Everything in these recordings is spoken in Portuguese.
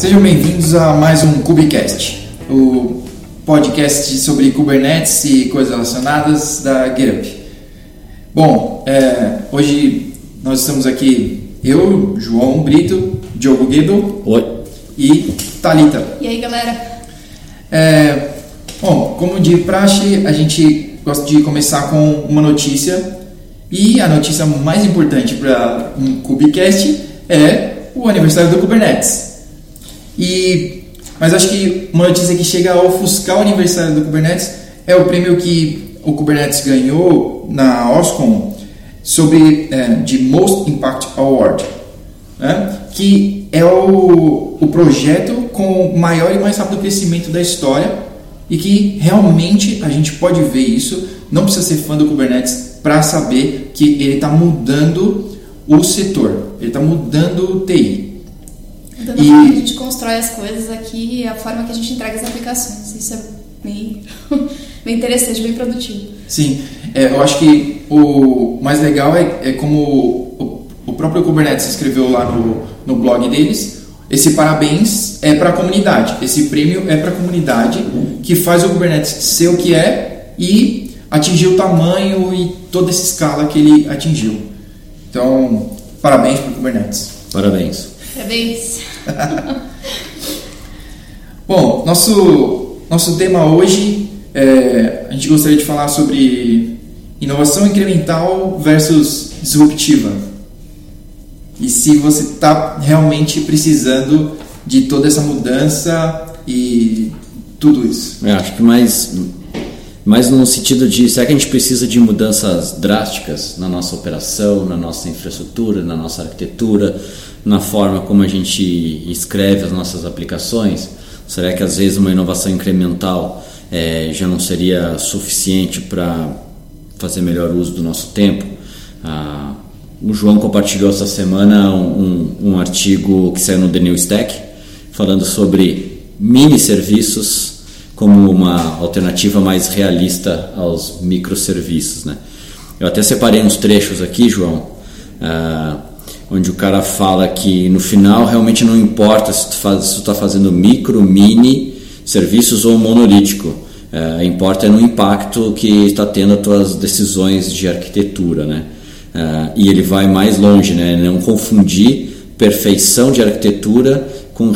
Sejam bem-vindos a mais um Kubecast, o podcast sobre Kubernetes e coisas relacionadas da GitHub. Bom, é, hoje nós estamos aqui, eu, João Brito, Diogo Guido Oi. e Talita. E aí, galera? É, bom, como de praxe, a gente gosta de começar com uma notícia e a notícia mais importante para um Kubecast é o aniversário do Kubernetes. E, mas acho que uma notícia que chega a ofuscar o aniversário do Kubernetes é o prêmio que o Kubernetes ganhou na OSCON sobre é, de Most Impact Award, né? que é o, o projeto com maior e mais rápido crescimento da história e que realmente a gente pode ver isso. Não precisa ser fã do Kubernetes para saber que ele está mudando o setor, ele está mudando o TI. Mudando E- a forma que a gente constrói as coisas aqui e a forma que a gente entrega as aplicações. Isso é bem, bem interessante, bem produtivo. Sim, é, eu acho que o mais legal é, é como o, o próprio Kubernetes escreveu lá no, no blog deles. Esse parabéns é para a comunidade, esse prêmio é para a comunidade que faz o Kubernetes ser o que é e atingir o tamanho e toda essa escala que ele atingiu. Então, parabéns para o Kubernetes. Parabéns. Parabéns. Bom, nosso, nosso tema hoje, é, a gente gostaria de falar sobre inovação incremental versus disruptiva. E se você está realmente precisando de toda essa mudança e tudo isso. Eu acho que mais, mais no sentido de será que a gente precisa de mudanças drásticas na nossa operação, na nossa infraestrutura, na nossa arquitetura, na forma como a gente escreve as nossas aplicações? Será que às vezes uma inovação incremental eh, já não seria suficiente para fazer melhor uso do nosso tempo? Ah, o João compartilhou essa semana um, um, um artigo que saiu no The New Stack falando sobre mini serviços como uma alternativa mais realista aos microserviços, né? Eu até separei uns trechos aqui, João, ah, onde o cara fala que no final realmente não importa se tu está fazendo micro, mini serviços ou monolítico. Ah, importa é no impacto que está tendo as tuas decisões de arquitetura, né? Ah, e ele vai mais longe, né? Não confundir perfeição de arquitetura com,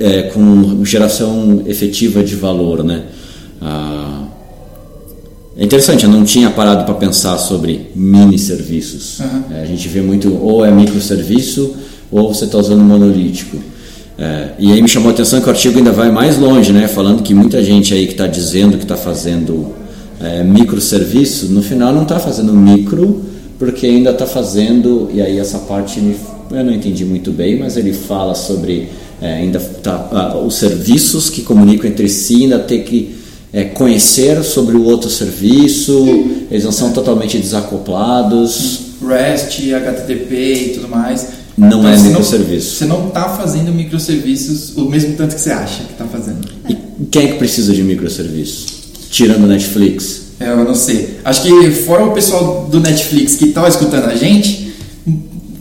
é, com geração efetiva de valor, né? Ah, é interessante, eu não tinha parado para pensar sobre mini serviços. Aham. É, a gente vê muito ou é microserviço ou você está usando monolítico. É, e aí me chamou a atenção que o artigo ainda vai mais longe, né? Falando que muita gente aí que está dizendo que está fazendo é, microserviço, no final não está fazendo micro, porque ainda está fazendo, e aí essa parte eu não entendi muito bem, mas ele fala sobre é, ainda tá, ah, os serviços que comunicam entre si, ainda ter que é, conhecer sobre o outro serviço, eles não são totalmente desacoplados. REST, HTTP e tudo mais. Não é você microserviço. Você não está fazendo microserviços o mesmo tanto que você acha que está fazendo. E quem é que precisa de microserviço? Tirando Netflix. É, eu não sei. Acho que fora o pessoal do Netflix que está escutando a gente,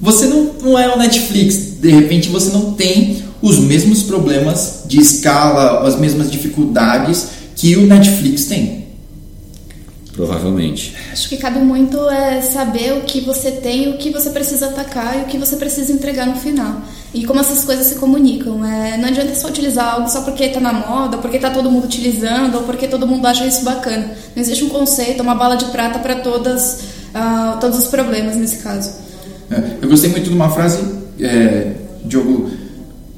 você não, não é o Netflix. De repente você não tem os mesmos problemas de escala, as mesmas dificuldades que o Netflix tem. Provavelmente. Acho que cabe muito é, saber o que você tem, o que você precisa atacar e o que você precisa entregar no final. E como essas coisas se comunicam. É, não adianta só utilizar algo só porque está na moda, ou porque está todo mundo utilizando, ou porque todo mundo acha isso bacana. Não existe um conceito, uma bala de prata para todas, ah, todos os problemas nesse caso. É, Eu gostei muito de uma frase, é, Diogo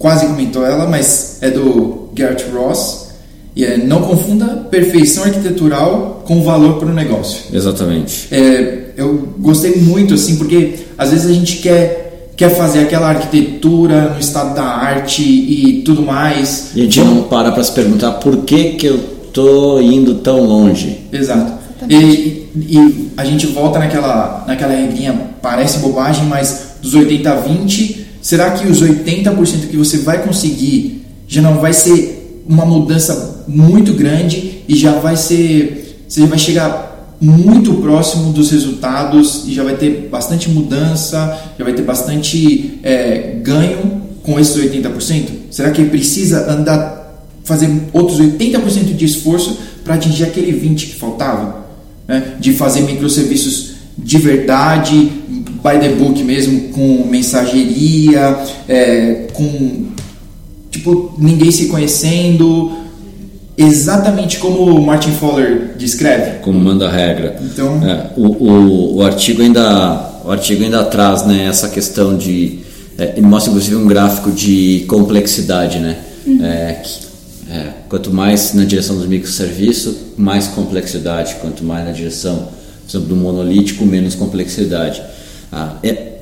quase comentou ela, mas é do Garrett Ross, e é não confunda perfeição arquitetural com valor para o negócio. Exatamente. É, eu gostei muito assim porque às vezes a gente quer quer fazer aquela arquitetura no estado da arte e tudo mais E a gente não para para se perguntar por que, que eu tô indo tão longe. exato e, e a gente volta naquela naquela regrinha parece bobagem mas dos 80 a 20 será que os 80% que você vai conseguir já não vai ser uma mudança muito grande e já vai ser você vai chegar muito próximo dos resultados e já vai ter bastante mudança, já vai ter bastante é, ganho com esses 80%? Será que precisa andar, fazer outros 80% de esforço para atingir aquele 20% que faltava? Né? De fazer microserviços de verdade, by the book mesmo, com mensageria, é, com tipo ninguém se conhecendo, exatamente como o Martin Fowler descreve. Como manda a regra. Então, é, o, o, o, artigo ainda o artigo ainda traz né, essa questão de é, ele mostra inclusive um gráfico de complexidade, né? Uhum. É, que, é, quanto mais na direção dos microserviços, mais complexidade. Quanto mais na direção, por exemplo, do monolítico, menos complexidade. Ah, é,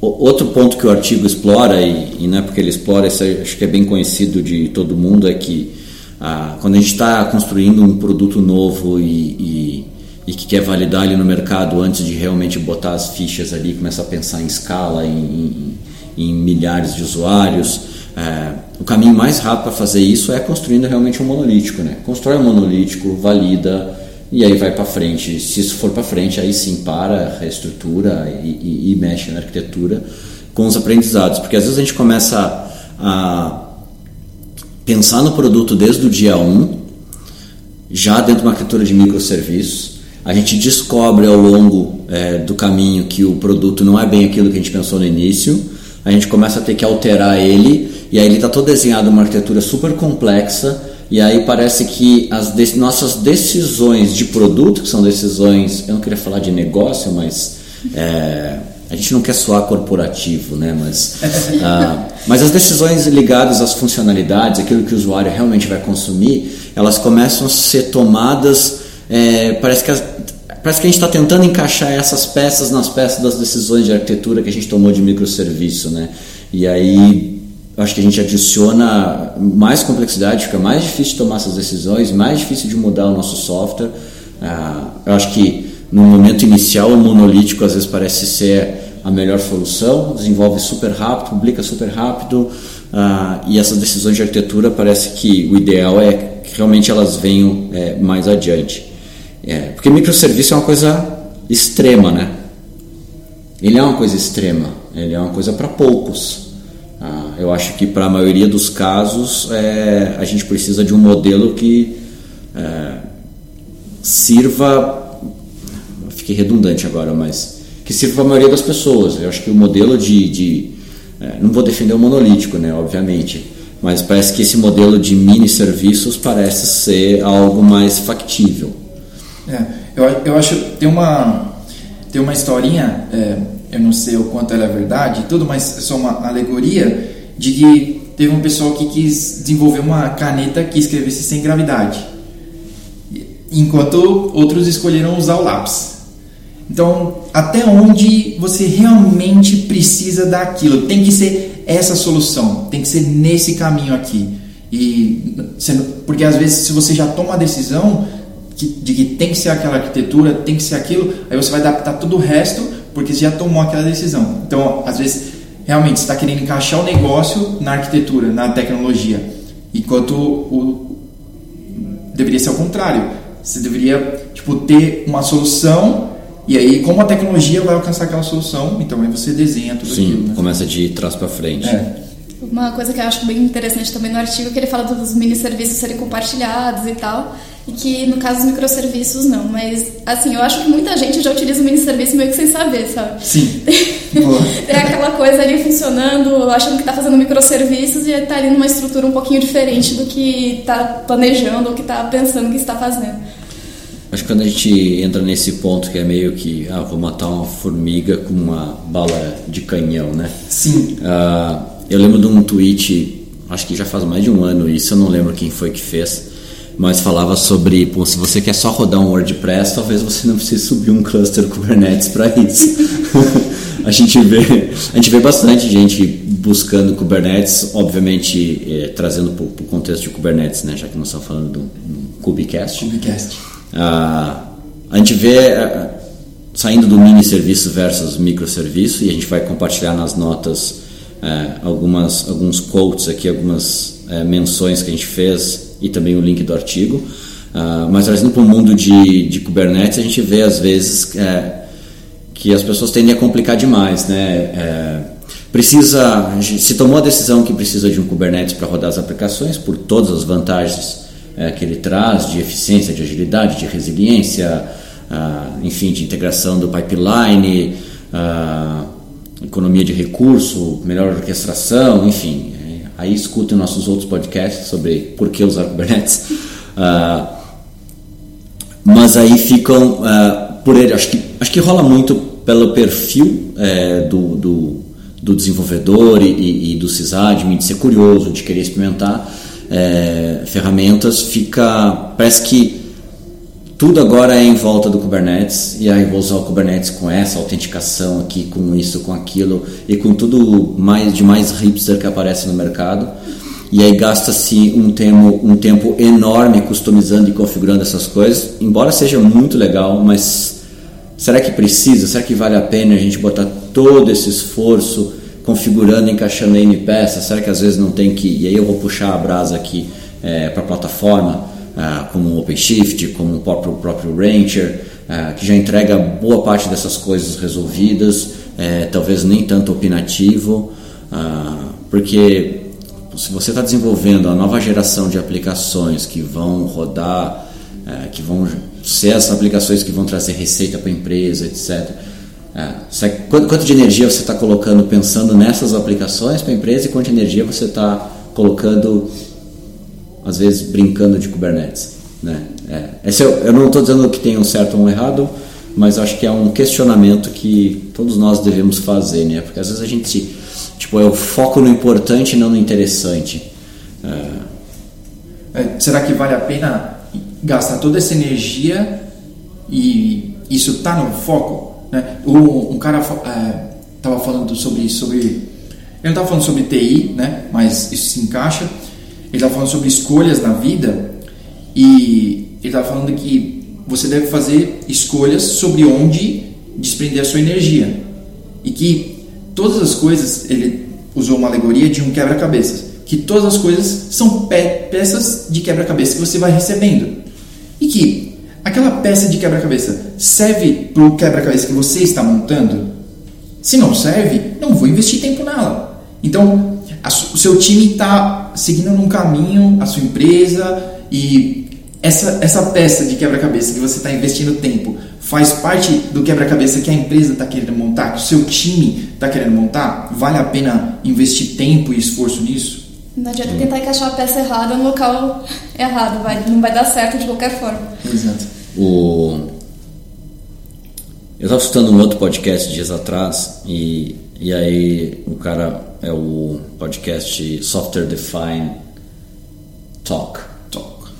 outro ponto que o artigo explora, e, e não é porque ele explora, isso acho que é bem conhecido de todo mundo, é que ah, quando a gente está construindo um produto novo e, e, e, que quer validar ele no mercado antes de realmente botar as fichas ali, começar a pensar em escala, em, em, em milhares de usuários, é, o caminho mais rápido para fazer isso é construindo realmente um monolítico. Né? Constrói um monolítico, valida e aí vai para frente. Se isso for para frente, aí sim para, reestrutura e, e, mexe na arquitetura com os aprendizados. Porque às vezes a gente começa a pensar no produto desde o dia 1, já dentro de uma arquitetura de microserviços. A gente descobre ao longo é, do caminho que o produto não é bem aquilo que a gente pensou no início. A gente começa a ter que alterar ele e aí ele está todo desenhado uma arquitetura super complexa e aí parece que as de nossas decisões de produto, que são decisões, eu não queria falar de negócio, mas é, a gente não quer soar corporativo, né? Mas, ah, mas as decisões ligadas às funcionalidades, aquilo que o usuário realmente vai consumir, elas começam a ser tomadas. É, parece que as, parece que a gente está tentando encaixar essas peças nas peças das decisões de arquitetura que a gente tomou de microserviço, né? E aí acho que a gente adiciona mais complexidade, fica mais difícil de tomar essas decisões, mais difícil de mudar o nosso software. Ah, eu acho que no momento inicial o monolítico às vezes parece ser a melhor solução, desenvolve super rápido, publica super rápido uh, e essas decisões de arquitetura parece que o ideal é que realmente elas venham é, mais adiante. É, porque microserviço é uma coisa extrema, né? Ele é uma coisa extrema, ele é uma coisa para poucos. Eu acho que para a maioria dos casos é, a gente precisa de um modelo que é, sirva fiquei redundante agora, mas que sirva a maioria das pessoas. Eu acho que o modelo de. de é, não vou defender o monolítico, né, obviamente, mas parece que esse modelo de mini serviços parece ser algo mais factível. É, eu, eu acho tem uma tem uma historinha, é, eu não sei o quanto ela é verdade, tudo, mas é só uma alegoria de que teve um pessoal que quis desenvolver uma caneta que escrevesse sem gravidade, enquanto outros escolheram usar o lápis. Então, até onde você realmente precisa daquilo? Tem que ser essa solução, tem que ser nesse caminho aqui. E porque às vezes se você já toma a decisão de que tem que ser aquela arquitetura, tem que ser aquilo, aí você vai adaptar todo o resto porque você já tomou aquela decisão. Então, às vezes realmente está querendo encaixar o negócio na arquitetura, na tecnologia, enquanto o, deveria ser o contrário. Você deveria tipo ter uma solução e aí, como a tecnologia vai alcançar aquela solução, então aí você desenha tudo Sim, aquilo. Né? começa de trás para frente. É. Uma coisa que eu acho bem interessante também no artigo é que ele fala dos mini serviços serem compartilhados e tal, e que no caso dos microserviços não, mas assim, eu acho que muita gente já utiliza o mini serviço meio que sem saber, sabe? Sim. é aquela coisa ali funcionando, achando que está fazendo microserviços e está ali numa estrutura um pouquinho diferente do que está planejando ou que está pensando que está fazendo. Acho que quando a gente entra nesse ponto que é meio que, ah, vou matar uma formiga com uma bala de canhão, né? Sim. Uh, eu lembro de um tweet, acho que já faz mais de um ano isso, eu não lembro quem foi que fez, mas falava sobre, pô, se você quer só rodar um WordPress, talvez você não precise subir um cluster Kubernetes para isso. a gente vê, a gente vê bastante gente buscando Kubernetes, obviamente eh, trazendo para o contexto de Kubernetes, né, já que nós estamos falando do, do Kubecast. Kubecast. Ah, a gente vê ah, saindo do mini serviço versus microserviço e a gente vai compartilhar nas notas ah, algumas alguns quotes aqui, algumas eh, menções que a gente fez e também o link do artigo. mas trazendo para o mundo de, de Kubernetes, a gente vê às vezes eh, que as pessoas tendem a complicar demais, né? Eh, precisa, se tomou a decisão que precisa de um Kubernetes para rodar as aplicações por todas as vantagens que ele traz de eficiência, de agilidade, de resiliência, ah, enfim, de integração do pipeline, ah, economia de recurso, melhor orquestração, enfim. É, aí escutem nossos outros podcasts sobre por que usar Kubernetes. Ah, mas aí ficam uh, por ele acho que acho que rola muito pelo perfil é, do, do, do, desenvolvedor e, e, do sysadmin de ser curioso de querer experimentar é, ferramentas fica parece que tudo agora é em volta do Kubernetes e aí vou usar o Kubernetes com essa autenticação aqui com isso com aquilo e com tudo mais de mais hipster que aparece no mercado e aí gasta-se um tempo, um tempo enorme customizando e configurando essas coisas, embora seja muito legal, mas será que precisa? Será que vale a pena a gente botar todo esse esforço configurando, encaixando em peças? Será que às vezes não tem que. E aí eu vou puxar a brasa aqui é, para a plataforma, ah, como o OpenShift, como o próprio, próprio Rancher, ah, que já entrega boa parte dessas coisas resolvidas, é, talvez nem tanto opinativo, ah, porque se você está desenvolvendo a nova geração de aplicações que vão rodar, é, que vão ser as aplicações que vão trazer receita para a empresa, etc. É, quanto, quanto, de energia você está colocando pensando nessas aplicações para a empresa e quanto de energia você está colocando, às vezes, brincando de Kubernetes? Né? É, esse eu, eu não estou dizendo que tem um certo ou um errado, mas acho que é um questionamento que todos nós devemos fazer, né? porque às vezes a gente Tipo, eu foco no importante e não no interessante. É. É, será que vale a pena gastar toda essa energia e isso está no foco? Né? O, um cara estava é, falando sobre sobre... Ele estava falando sobre TI, né? mas isso se encaixa. Ele estava falando sobre escolhas na vida e ele estava falando que você deve fazer escolhas sobre onde desprender a sua energia. E que todas as coisas, ele usou uma alegoria de um quebra-cabeças, que todas as coisas são pe peças de quebra-cabeça que você vai recebendo. E que aquela peça de quebra-cabeça serve para o quebra-cabeça que você está montando? Se não serve, não vou investir tempo nela. Então, o seu time está seguindo num caminho, a sua empresa, e essa, essa peça de quebra-cabeça que você está investindo tempo faz parte do quebra-cabeça que a empresa está querendo montar, que o seu time está querendo montar? Vale a pena investir tempo e esforço nisso? Não adianta tentar encaixar a peça errada no local errado, vai, não vai dar certo de qualquer forma. Exato. O... Eu estava escutando um outro podcast dias atrás e, e aí o cara é o podcast Software Define Talk. Talk.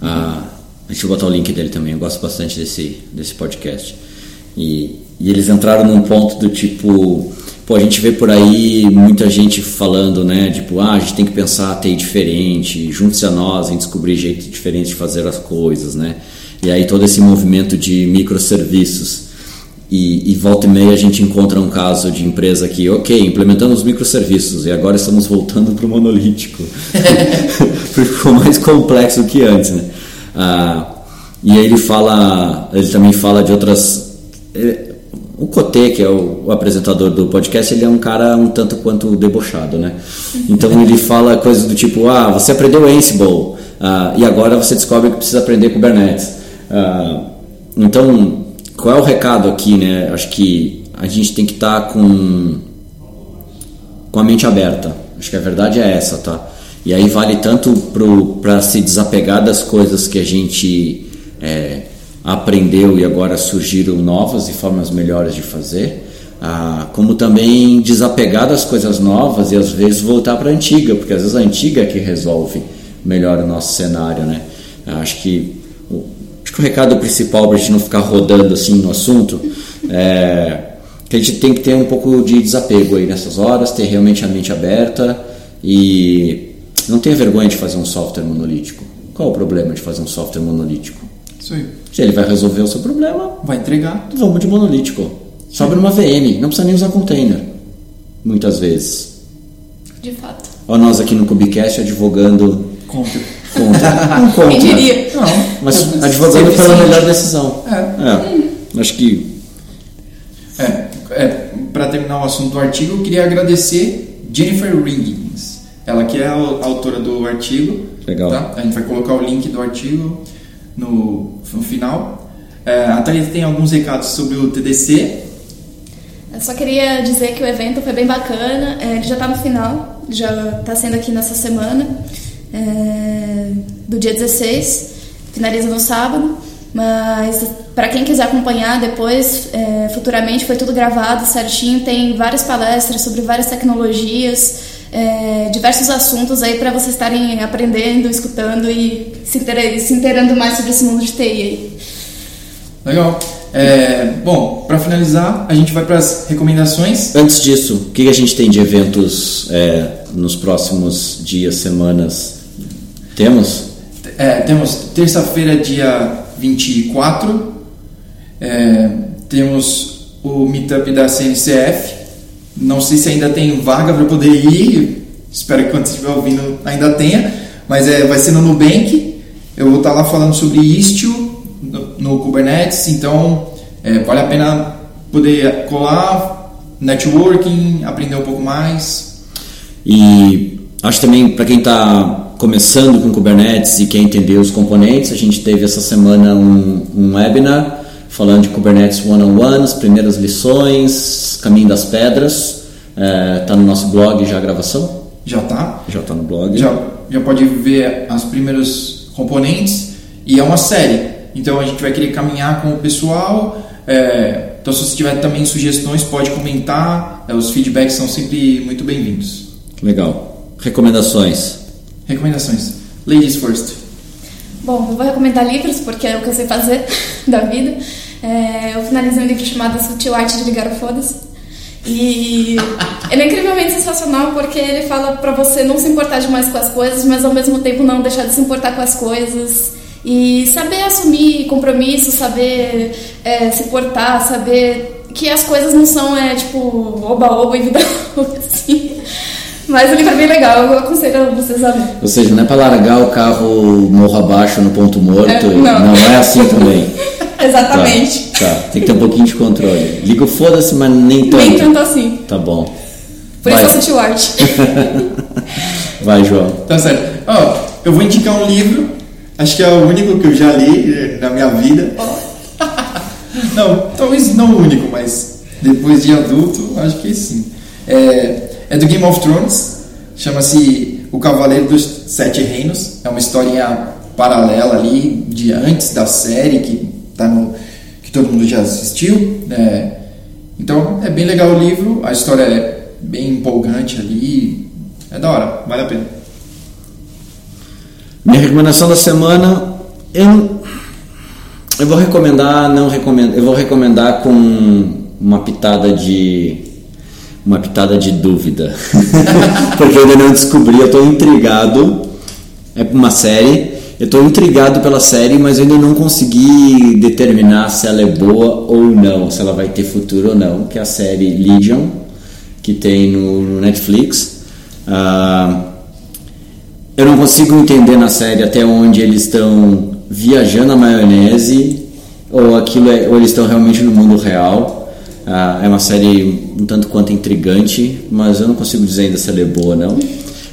Ah, a gente vai botar o link dele também, eu gosto bastante desse, desse podcast. E, e eles entraram num ponto do tipo, pô, a gente vê por aí muita gente falando, né, tipo, ah, a gente tem que pensar a TI diferente, junte-se a nós em descobrir jeitos diferentes de fazer as coisas, né? E aí todo esse movimento de microserviços. E, e volta e meia a gente encontra um caso de empresa que, ok, implementamos microserviços e agora estamos voltando para o monolítico. Porque ficou mais complexo que antes, né? Ah, e aí ele fala, ele também fala de outras. Ele, o Cotê, que é o, o, apresentador do podcast, ele é um cara um tanto quanto debochado, né? Então ele fala coisas do tipo: ah, você aprendeu Ansible ah, e agora você descobre que precisa aprender Kubernetes. Ah, então, qual é o recado aqui, né? Acho que a gente tem que estar tá com com a mente aberta. Acho que a verdade é essa, tá? E aí vale tanto para se desapegar das coisas que a gente é, aprendeu e agora surgiram novas e formas melhores de fazer, ah, como também desapegar das coisas novas e às vezes voltar para a antiga, porque às vezes a antiga é que resolve melhor o nosso cenário, né? Acho que acho que o recado principal para a gente não ficar rodando assim no assunto é que a gente tem que ter um pouco de desapego aí nessas horas, ter realmente a mente aberta e não tenha vergonha de fazer um software monolítico. Qual o problema de fazer um software monolítico? Isso aí. Se ele vai resolver o seu problema, vai entregar. Vamos de monolítico. Sobe numa VM, não precisa nem usar container. Muitas vezes. De fato. Olha nós aqui no Cubicast advogando contra. Contra. Não contra. Quem diria? Não, mas advogando pela melhor decisão. É. é. Acho que. É, é para terminar o assunto do artigo, eu queria agradecer Jennifer Riggins. Ela que é a autora do artigo. Legal. Tá? A gente vai colocar o link do artigo no, no final. É, a Thalita tem alguns recados sobre o TDC. Eu só queria dizer que o evento foi bem bacana. É, ele já está no final, já está sendo aqui nessa semana, é, do dia 16, finaliza no sábado. Mas para quem quiser acompanhar depois, é, futuramente foi tudo gravado certinho. Tem várias palestras sobre várias tecnologias, é, diversos assuntos aí para vocês estarem aprendendo, escutando e se, inteirando, se inteirando mais sobre esse mundo de TI aí. Legal. É, bom, para finalizar, a gente vai para as recomendações. Antes disso, o que a gente tem de eventos é, nos próximos dias, semanas? Temos? É, temos terça-feira, dia 24, é, temos o meetup da CNCF. Não sei se ainda tem vaga para poder ir, espero que quando você estiver ouvindo ainda tenha, mas é, vai ser no Nubank. Eu vou estar lá falando sobre Istio no, no Kubernetes, então é, vale a pena poder colar, networking, aprender um pouco mais. E acho também para quem está começando com Kubernetes e quer entender os componentes, a gente teve essa semana um, um webinar falando de Kubernetes One-on-One, as primeiras lições, caminho das pedras. Está é, no nosso blog já a gravação? Já está. Já está no blog. Já, já pode ver os primeiros componentes e é uma série. Então a gente vai querer caminhar com o pessoal. É, então se você tiver também sugestões, pode comentar. É, os feedbacks são sempre muito bem-vindos. Legal. Recomendações? Recomendações. Ladies first. Bom, eu vou recomendar livros porque é o que eu sei fazer da vida. É, eu finalizei um livro chamado Sutil Arte de Ligar o Foda-se. E ele é incrivelmente sensacional porque ele fala para você não se importar demais com as coisas, mas ao mesmo tempo não deixar de se importar com as coisas. E saber assumir compromisso, saber é, se portar, saber que as coisas não são, é, tipo, oba-oba e vida assim. Mas o livro é bem legal, eu aconselho vocês a ler. Ou seja, não é para largar o carro morro abaixo no ponto morto. É, não. não é assim também. Exatamente. Tá, tá, tem que ter um pouquinho de controle. Liga o foda-se, mas nem tanto. Nem tanto assim. Tá bom. Por Vai. isso eu o arte. Vai, João. Tá certo. Ó, oh, eu vou indicar um livro, acho que é o único que eu já li eh, na minha vida. Oh. não, talvez não o único, mas depois de adulto, acho que sim. É, é do Game of Thrones, chama-se O Cavaleiro dos Sete Reinos. É uma historinha paralela ali de antes da série que tá no que todo mundo já assistiu. Né? Então é bem legal o livro, a história é bem empolgante ali, é da hora, vale a pena. Minha recomendação da semana, eu, eu vou recomendar, não recomendo, eu vou recomendar com uma pitada de uma pitada de dúvida. Porque eu ainda não descobri, eu estou intrigado. É uma série, eu estou intrigado pela série, mas eu ainda não consegui determinar se ela é boa ou não, se ela vai ter futuro ou não. Que é a série Legion, que tem no Netflix. Uh, eu não consigo entender na série até onde eles estão viajando a maionese ou aquilo é, ou eles estão realmente no mundo real. Ah, é uma série um tanto quanto intrigante, mas eu não consigo dizer ainda se ela é boa ou não.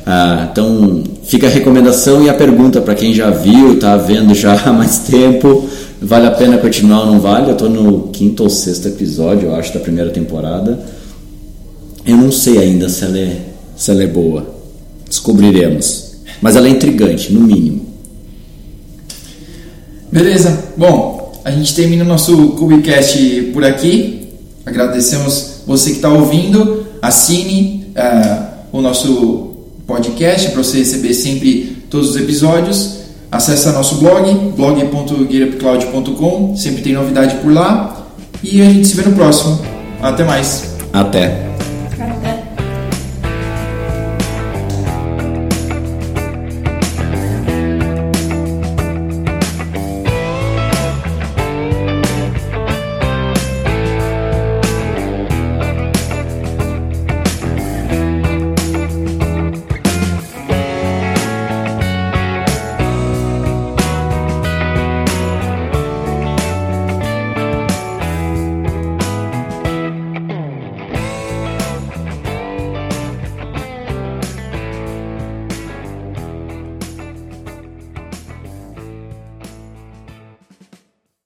Ah, então fica a recomendação e a pergunta para quem já viu, está vendo já há mais tempo, vale a pena continuar ou não vale? Eu estou no quinto ou sexto episódio, eu acho, da primeira temporada. Eu não sei ainda se ela é, se ela é boa. Descobriremos. Mas ela é intrigante, no mínimo. Beleza. Bom, a gente termina o nosso Cubicast por aqui. Agradecemos você que está ouvindo. Assine uh, o nosso podcast para você receber sempre todos os episódios. Acesse nosso blog, blog.gearupcloud.com. Sempre tem novidade por lá. E a gente se vê no próximo. Até mais. Até.